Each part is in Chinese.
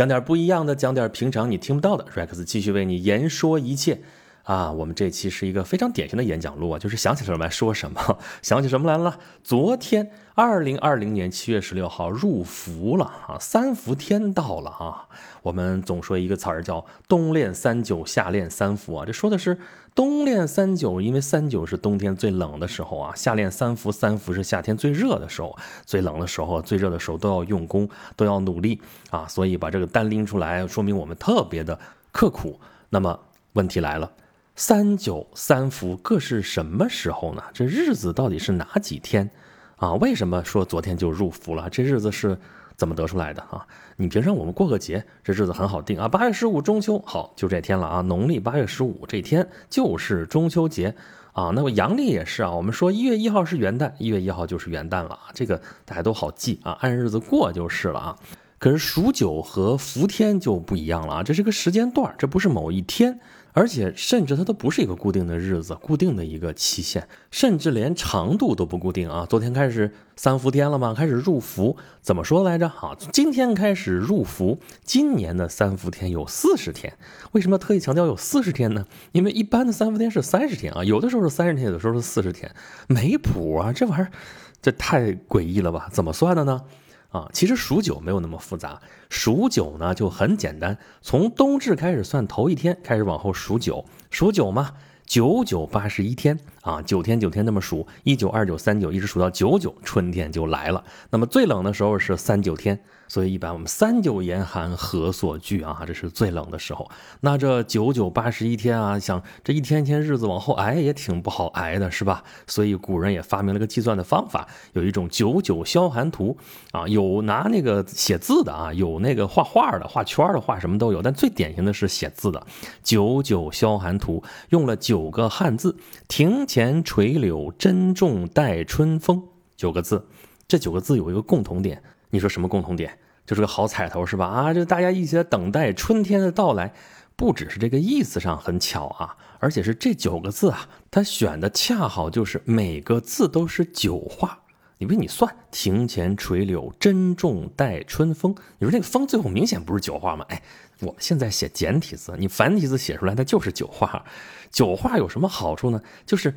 讲点不一样的，讲点平常你听不到的。Rex 继续为你言说一切。啊，我们这期是一个非常典型的演讲录啊，就是想起什么来说什么，想起什么来了。昨天，二零二零年七月十六号入伏了啊，三伏天到了啊。我们总说一个词儿叫冬练三九，夏练三伏啊，这说的是冬练三九，因为三九是冬天最冷的时候啊，夏练三伏，三伏是夏天最热的时候，最冷的时候、最热的时候都要用功，都要努力啊，所以把这个单拎出来，说明我们特别的刻苦。那么问题来了。三九三伏各是什么时候呢？这日子到底是哪几天啊？为什么说昨天就入伏了？这日子是怎么得出来的啊？你平常我们过个节，这日子很好定啊。八月十五中秋，好，就这天了啊。农历八月十五这天就是中秋节啊。那么阳历也是啊。我们说一月一号是元旦，一月一号就是元旦了啊。这个大家都好记啊，按日子过就是了啊。可是数九和伏天就不一样了啊，这是个时间段，这不是某一天。而且甚至它都不是一个固定的日子，固定的一个期限，甚至连长度都不固定啊！昨天开始三伏天了吗？开始入伏，怎么说来着？好，今天开始入伏，今年的三伏天有四十天。为什么特意强调有四十天呢？因为一般的三伏天是三十天啊，有的时候是三十天，有的时候是四十天，没谱啊！这玩意儿，这太诡异了吧？怎么算的呢？啊，其实数九没有那么复杂，数九呢就很简单，从冬至开始算头一天，开始往后数九，数九嘛，九九八十一天啊，九天九天那么数，一九二九三九一直数到九九，春天就来了。那么最冷的时候是三九天。所以一般我们三九严寒何所惧啊？这是最冷的时候。那这九九八十一天啊，想这一天天日子往后挨也挺不好挨的，是吧？所以古人也发明了个计算的方法，有一种九九消寒图啊，有拿那个写字的啊，有那个画画的、画圈的、画什么都有。但最典型的是写字的九九消寒图，用了九个汉字：庭前垂柳，珍重待春风。九个字，这九个字有一个共同点。你说什么共同点？就是个好彩头，是吧？啊，就大家一起在等待春天的到来，不只是这个意思上很巧啊，而且是这九个字啊，它选的恰好就是每个字都是九画。你为你算，庭前垂柳，珍重待春风。你说这个风最后明显不是九画吗？哎，我们现在写简体字，你繁体字写出来它就是九画。九画有什么好处呢？就是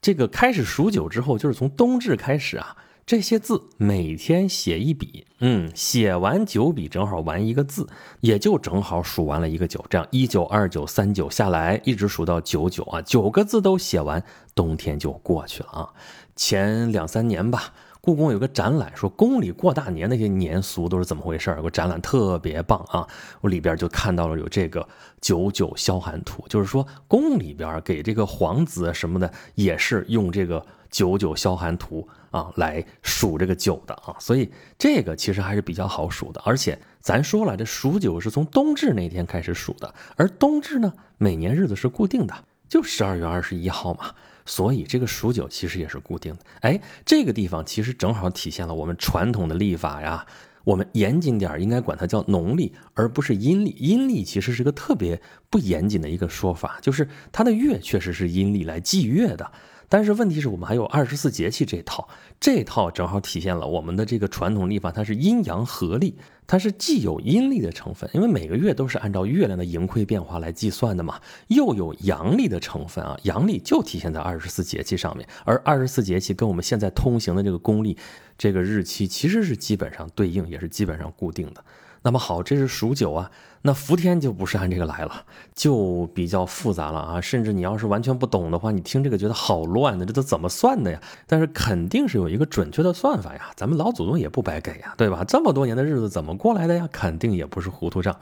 这个开始数九之后，就是从冬至开始啊。这些字每天写一笔，嗯，写完九笔正好完一个字，也就正好数完了一个九。这样一九二九三九下来，一直数到九九啊，九个字都写完，冬天就过去了啊。前两三年吧，故宫有个展览，说宫里过大年那些年俗都是怎么回事儿个展览特别棒啊，我里边就看到了有这个九九消寒图，就是说宫里边给这个皇子什么的也是用这个。九九消寒图啊，来数这个九的啊，所以这个其实还是比较好数的。而且咱说了，这数九是从冬至那天开始数的，而冬至呢，每年日子是固定的，就十二月二十一号嘛。所以这个数九其实也是固定的。哎，这个地方其实正好体现了我们传统的历法呀。我们严谨点应该管它叫农历，而不是阴历。阴历其实是个特别不严谨的一个说法，就是它的月确实是阴历来祭月的。但是问题是我们还有二十四节气这套，这套正好体现了我们的这个传统历法，它是阴阳合历，它是既有阴历的成分，因为每个月都是按照月亮的盈亏变化来计算的嘛，又有阳历的成分啊，阳历就体现在二十四节气上面，而二十四节气跟我们现在通行的这个公历，这个日期其实是基本上对应，也是基本上固定的。那么好，这是数九啊，那伏天就不是按这个来了，就比较复杂了啊。甚至你要是完全不懂的话，你听这个觉得好乱的，这都怎么算的呀？但是肯定是有一个准确的算法呀，咱们老祖宗也不白给呀，对吧？这么多年的日子怎么过来的呀？肯定也不是糊涂账。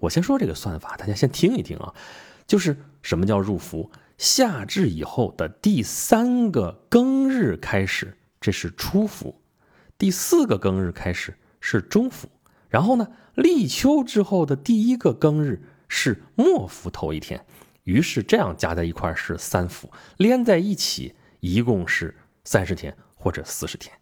我先说这个算法，大家先听一听啊。就是什么叫入伏？夏至以后的第三个庚日开始，这是初伏；第四个庚日开始是中伏。然后呢？立秋之后的第一个庚日是末伏头一天，于是这样加在一块是三伏，连在一起一共是三十天或者四十天，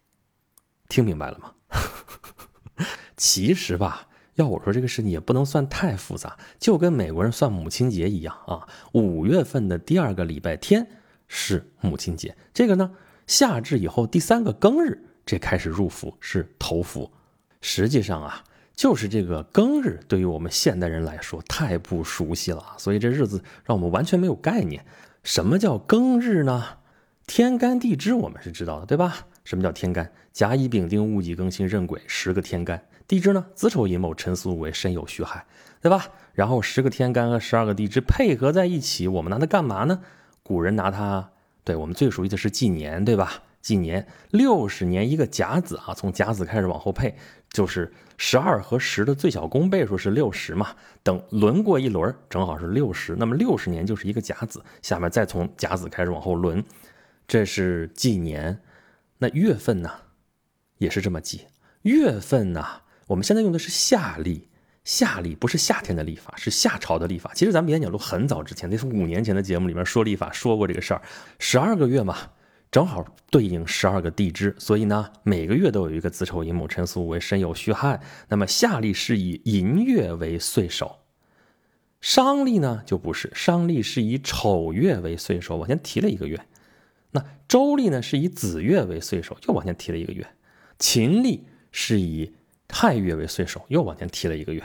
听明白了吗？其实吧，要我说这个事情也不能算太复杂，就跟美国人算母亲节一样啊。五月份的第二个礼拜天是母亲节，这个呢，夏至以后第三个庚日这开始入伏是头伏，实际上啊。就是这个庚日，对于我们现代人来说太不熟悉了，所以这日子让我们完全没有概念。什么叫庚日呢？天干地支我们是知道的，对吧？什么叫天干？甲乙丙丁戊己庚辛壬癸十个天干。地支呢？子丑寅卯辰巳午未申酉戌亥，对吧？然后十个天干和十二个地支配合在一起，我们拿它干嘛呢？古人拿它，对我们最熟悉的是纪年，对吧？纪年六十年一个甲子啊，从甲子开始往后配，就是十二和十的最小公倍数是六十嘛。等轮过一轮，正好是六十，那么六十年就是一个甲子。下面再从甲子开始往后轮，这是纪年。那月份呢，也是这么记。月份呢，我们现在用的是夏历。夏历不是夏天的历法，是夏朝的历法。其实咱们演讲录很早之前，那是五年前的节目里面说历法说过这个事儿。十二个月嘛。正好对应十二个地支，所以呢，每个月都有一个子丑寅卯辰巳午未申酉戌亥。那么夏历是以寅月为岁首，商历呢就不是，商历是以丑月为岁首，往前提了一个月。那周历呢是以子月为岁首，又往前提了一个月。秦历是以亥月为岁首，又往前提了一个月。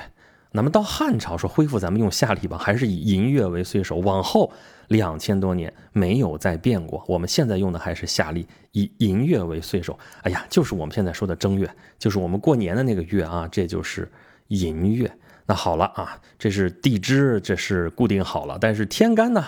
那么到汉朝说恢复咱们用夏历吧，还是以寅月为岁首，往后。两千多年没有再变过，我们现在用的还是夏历，以寅月为岁首。哎呀，就是我们现在说的正月，就是我们过年的那个月啊，这就是寅月。那好了啊，这是地支，这是固定好了，但是天干呢，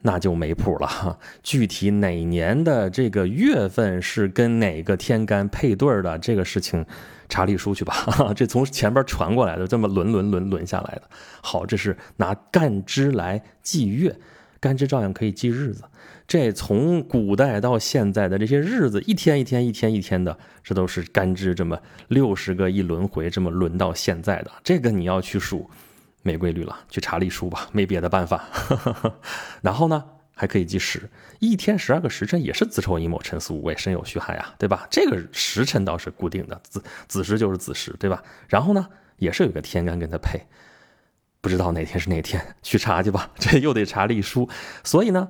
那就没谱了哈。具体哪年的这个月份是跟哪个天干配对的，这个事情查历书去吧。这从前边传过来的，这么轮轮轮轮下来的。好，这是拿干支来记月。干支照样可以记日子，这从古代到现在的这些日子，一天一天一天一天的，这都是干支这么六十个一轮回，这么轮到现在的。这个你要去数，没规律了，去查历书吧，没别的办法。然后呢，还可以记时，一天十二个时辰也是子丑寅卯辰巳午未申酉戌亥啊，对吧？这个时辰倒是固定的，子子时就是子时，对吧？然后呢，也是有个天干跟它配。不知道哪天是哪天，去查去吧。这又得查历书，所以呢，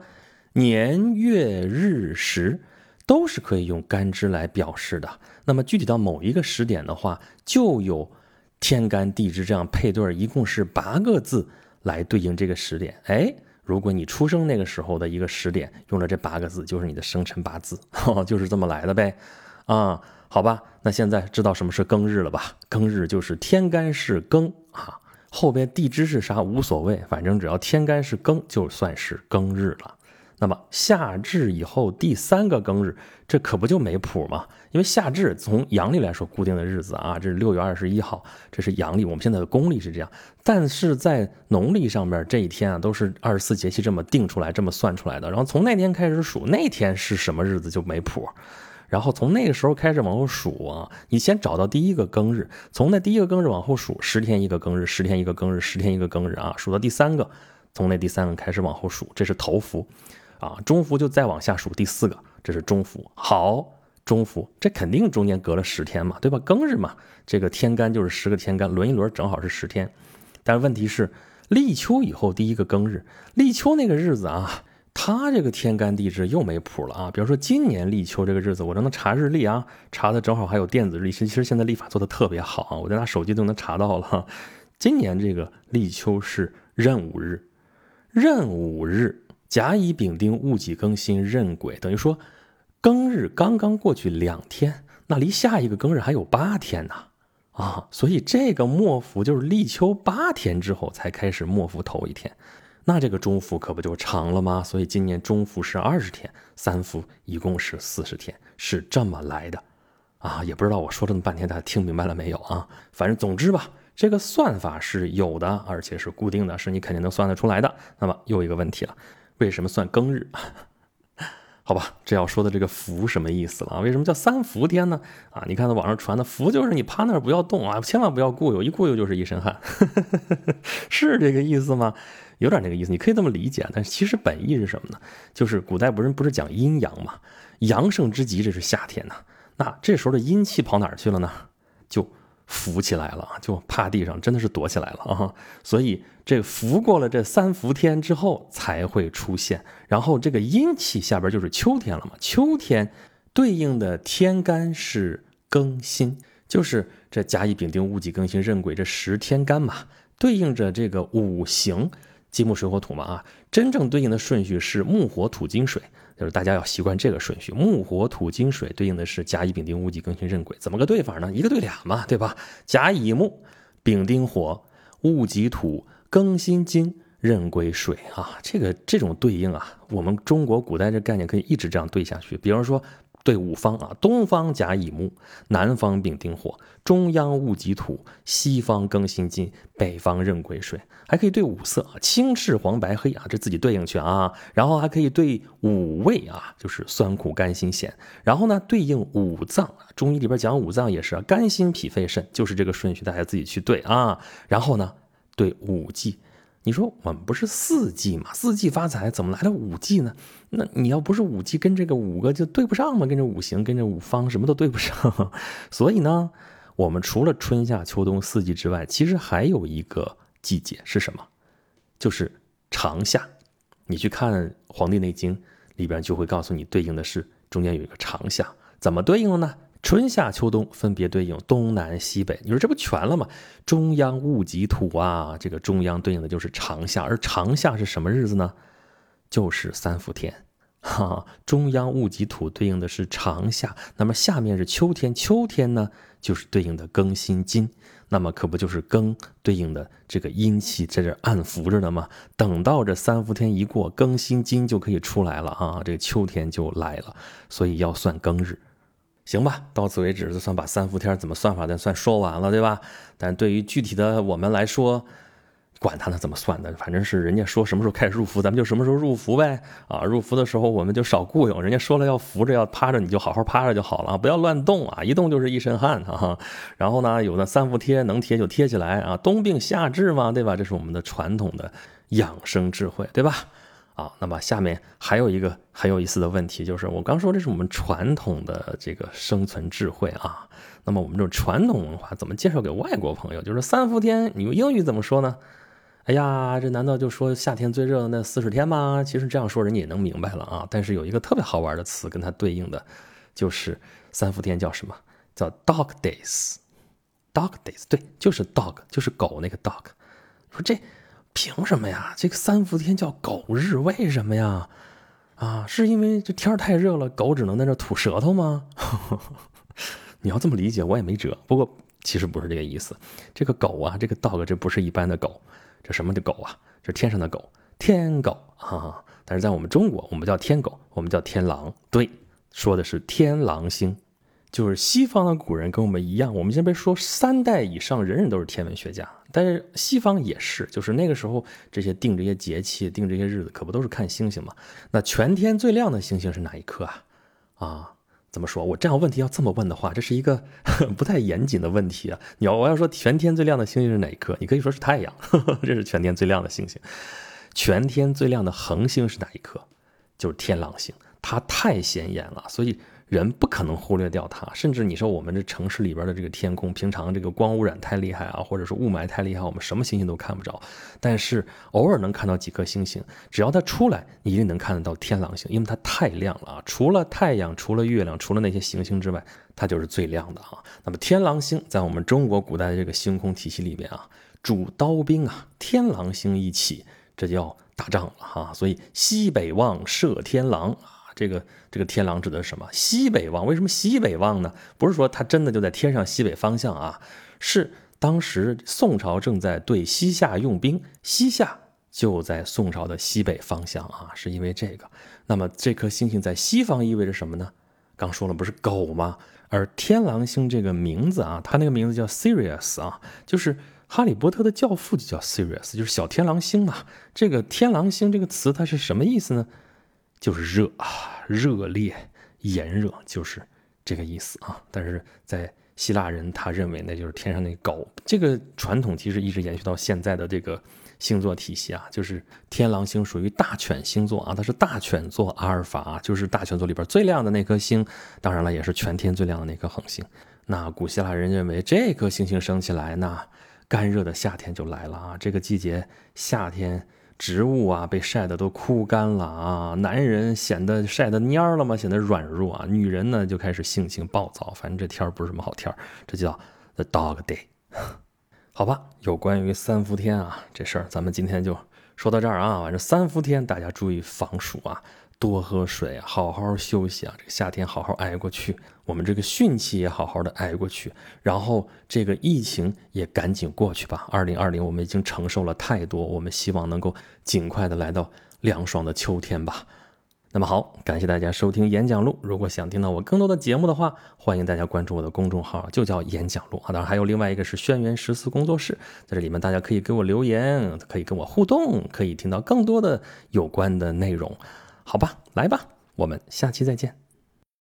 年月日时都是可以用干支来表示的。那么具体到某一个时点的话，就有天干地支这样配对，一共是八个字来对应这个时点。哎，如果你出生那个时候的一个时点用了这八个字，就是你的生辰八字，就是这么来的呗。啊，好吧，那现在知道什么是庚日了吧？庚日就是天干是庚啊。后边地支是啥无所谓，反正只要天干是庚，就算是庚日了。那么夏至以后第三个庚日，这可不就没谱吗？因为夏至从阳历来说固定的日子啊，这是六月二十一号，这是阳历。我们现在的公历是这样，但是在农历上面这一天啊，都是二十四节气这么定出来、这么算出来的。然后从那天开始数，那天是什么日子就没谱。然后从那个时候开始往后数啊，你先找到第一个庚日，从那第一个庚日往后数，十天一个庚日，十天一个庚日，十天一个庚日啊，数到第三个，从那第三个开始往后数，这是头伏，啊，中伏就再往下数第四个，这是中伏。好，中伏，这肯定中间隔了十天嘛，对吧？庚日嘛，这个天干就是十个天干，轮一轮正好是十天。但是问题是立秋以后第一个庚日，立秋那个日子啊。他这个天干地支又没谱了啊！比如说今年立秋这个日子，我都能查日历啊，查的正好还有电子日历。其实现在历法做的特别好啊，我在拿手机都能查到了。今年这个立秋是壬午日，壬午日甲乙丙丁戊己庚辛壬癸，等于说庚日刚刚过去两天，那离下一个庚日还有八天呢啊！所以这个末伏就是立秋八天之后才开始末伏头一天。那这个中伏可不就长了吗？所以今年中伏是二十天，三伏一共是四十天，是这么来的，啊，也不知道我说这么半天大家听明白了没有啊？反正总之吧，这个算法是有的，而且是固定的，是你肯定能算得出来的。那么又一个问题了，为什么算庚日？好吧，这要说的这个伏什么意思了啊？为什么叫三伏天呢？啊，你看到网上传的伏就是你趴那儿不要动啊，千万不要固有，一固有就是一身汗，是这个意思吗？有点那个意思，你可以这么理解。但是其实本意是什么呢？就是古代不是不是讲阴阳嘛？阳盛之极，这是夏天呐。那这时候的阴气跑哪儿去了呢？就伏起来了，就趴地上，真的是躲起来了啊！所以这伏过了这三伏天之后才会出现。然后这个阴气下边就是秋天了嘛？秋天对应的天干是庚辛，就是这甲乙丙丁戊己庚辛壬癸这十天干嘛，对应着这个五行，金木水火土嘛啊，真正对应的顺序是木火土金水，就是大家要习惯这个顺序，木火土金水对应的是甲乙丙丁戊己庚辛壬癸，怎么个对法呢？一个对俩嘛，对吧？甲乙木，丙丁火，戊己土，庚辛金。壬癸水啊，这个这种对应啊，我们中国古代这概念可以一直这样对下去。比方说，对五方啊，东方甲乙木，南方丙丁火，中央戊己土，西方庚辛金，北方壬癸水。还可以对五色啊，青赤黄白黑啊，这自己对应去啊。然后还可以对五味啊，就是酸苦甘辛咸。然后呢，对应五脏，中医里边讲五脏也是啊，肝心脾肺肾，就是这个顺序，大家自己去对啊。然后呢，对五季。你说我们不是四季嘛？四季发财，怎么来了五季呢？那你要不是五季，跟这个五个就对不上嘛？跟这五行，跟这五方，什么都对不上。所以呢，我们除了春夏秋冬四季之外，其实还有一个季节是什么？就是长夏。你去看《黄帝内经》里边就会告诉你，对应的是中间有一个长夏，怎么对应了呢？春夏秋冬分别对应东南西北，你说这不全了吗？中央戊己土啊，这个中央对应的就是长夏，而长夏是什么日子呢？就是三伏天，哈，中央戊己土对应的是长夏，那么下面是秋天，秋天呢就是对应的庚辛金，那么可不就是庚对应的这个阴气在这暗伏着呢吗？等到这三伏天一过，庚辛金就可以出来了啊，这个秋天就来了，所以要算庚日。行吧，到此为止，就算把三伏天怎么算法的算说完了，对吧？但对于具体的我们来说，管他呢怎么算的，反正是人家说什么时候开始入伏，咱们就什么时候入伏呗。啊，入伏的时候我们就少雇佣，人家说了要扶着要趴着，你就好好趴着就好了，不要乱动啊，一动就是一身汗啊。然后呢，有的三伏贴能贴就贴起来啊，冬病夏治嘛，对吧？这是我们的传统的养生智慧，对吧？啊，那么下面还有一个很有意思的问题，就是我刚说这是我们传统的这个生存智慧啊。那么我们这种传统文化怎么介绍给外国朋友？就是三伏天，你用英语怎么说呢？哎呀，这难道就说夏天最热的那四十天吗？其实这样说人家也能明白了啊。但是有一个特别好玩的词跟它对应的，就是三伏天叫什么？叫 Dog Days。Dog Days，对，就是 Dog，就是狗那个 Dog。说这。凭什么呀？这个三伏天叫狗日，为什么呀？啊，是因为这天太热了，狗只能在这吐舌头吗？你要这么理解，我也没辙。不过其实不是这个意思。这个狗啊，这个 dog，这不是一般的狗，这什么的狗啊？这天上的狗，天狗啊！但是在我们中国，我们叫天狗，我们叫天狼。对，说的是天狼星。就是西方的古人跟我们一样，我们先别说三代以上，人人都是天文学家。但是西方也是，就是那个时候这些定这些节气、定这些日子，可不都是看星星吗？那全天最亮的星星是哪一颗啊？啊，怎么说？我这样问题要这么问的话，这是一个 不太严谨的问题啊。你要我要说全天最亮的星星是哪一颗？你可以说是太阳，这是全天最亮的星星。全天最亮的恒星是哪一颗？就是天狼星，它太显眼了，所以。人不可能忽略掉它，甚至你说我们这城市里边的这个天空，平常这个光污染太厉害啊，或者说雾霾太厉害，我们什么星星都看不着。但是偶尔能看到几颗星星，只要它出来，你一定能看得到天狼星，因为它太亮了啊！除了太阳，除了月亮，除了那些行星之外，它就是最亮的啊。那么天狼星在我们中国古代的这个星空体系里边啊，主刀兵啊，天狼星一起，这就要打仗了哈。所以西北望射天狼。这个这个天狼指的是什么？西北望，为什么西北望呢？不是说它真的就在天上西北方向啊，是当时宋朝正在对西夏用兵，西夏就在宋朝的西北方向啊，是因为这个。那么这颗星星在西方意味着什么呢？刚说了不是狗吗？而天狼星这个名字啊，它那个名字叫 Sirius 啊，就是哈利波特的教父就叫 Sirius，就是小天狼星嘛。这个天狼星这个词它是什么意思呢？就是热啊，热烈、炎热，就是这个意思啊。但是在希腊人，他认为那就是天上那狗。这个传统其实一直延续到现在的这个星座体系啊，就是天狼星属于大犬星座啊，它是大犬座阿尔法啊，就是大犬座里边最亮的那颗星，当然了，也是全天最亮的那颗恒星。那古希腊人认为这颗星星升起来，那干热的夏天就来了啊。这个季节夏天。植物啊被晒得都枯干了啊，男人显得晒得蔫了吗，显得软弱啊，女人呢就开始性情暴躁，反正这天儿不是什么好天儿，这叫 The Dog Day。好吧，有关于三伏天啊这事儿，咱们今天就说到这儿啊。反正三伏天大家注意防暑啊，多喝水，好好休息啊。这个夏天好好挨过去，我们这个汛期也好好的挨过去，然后这个疫情也赶紧过去吧。二零二零我们已经承受了太多，我们希望能够尽快的来到凉爽的秋天吧。那么好，感谢大家收听演讲录。如果想听到我更多的节目的话，欢迎大家关注我的公众号，就叫演讲录啊。当然还有另外一个是轩辕十四工作室，在这里面大家可以给我留言，可以跟我互动，可以听到更多的有关的内容。好吧，来吧，我们下期再见。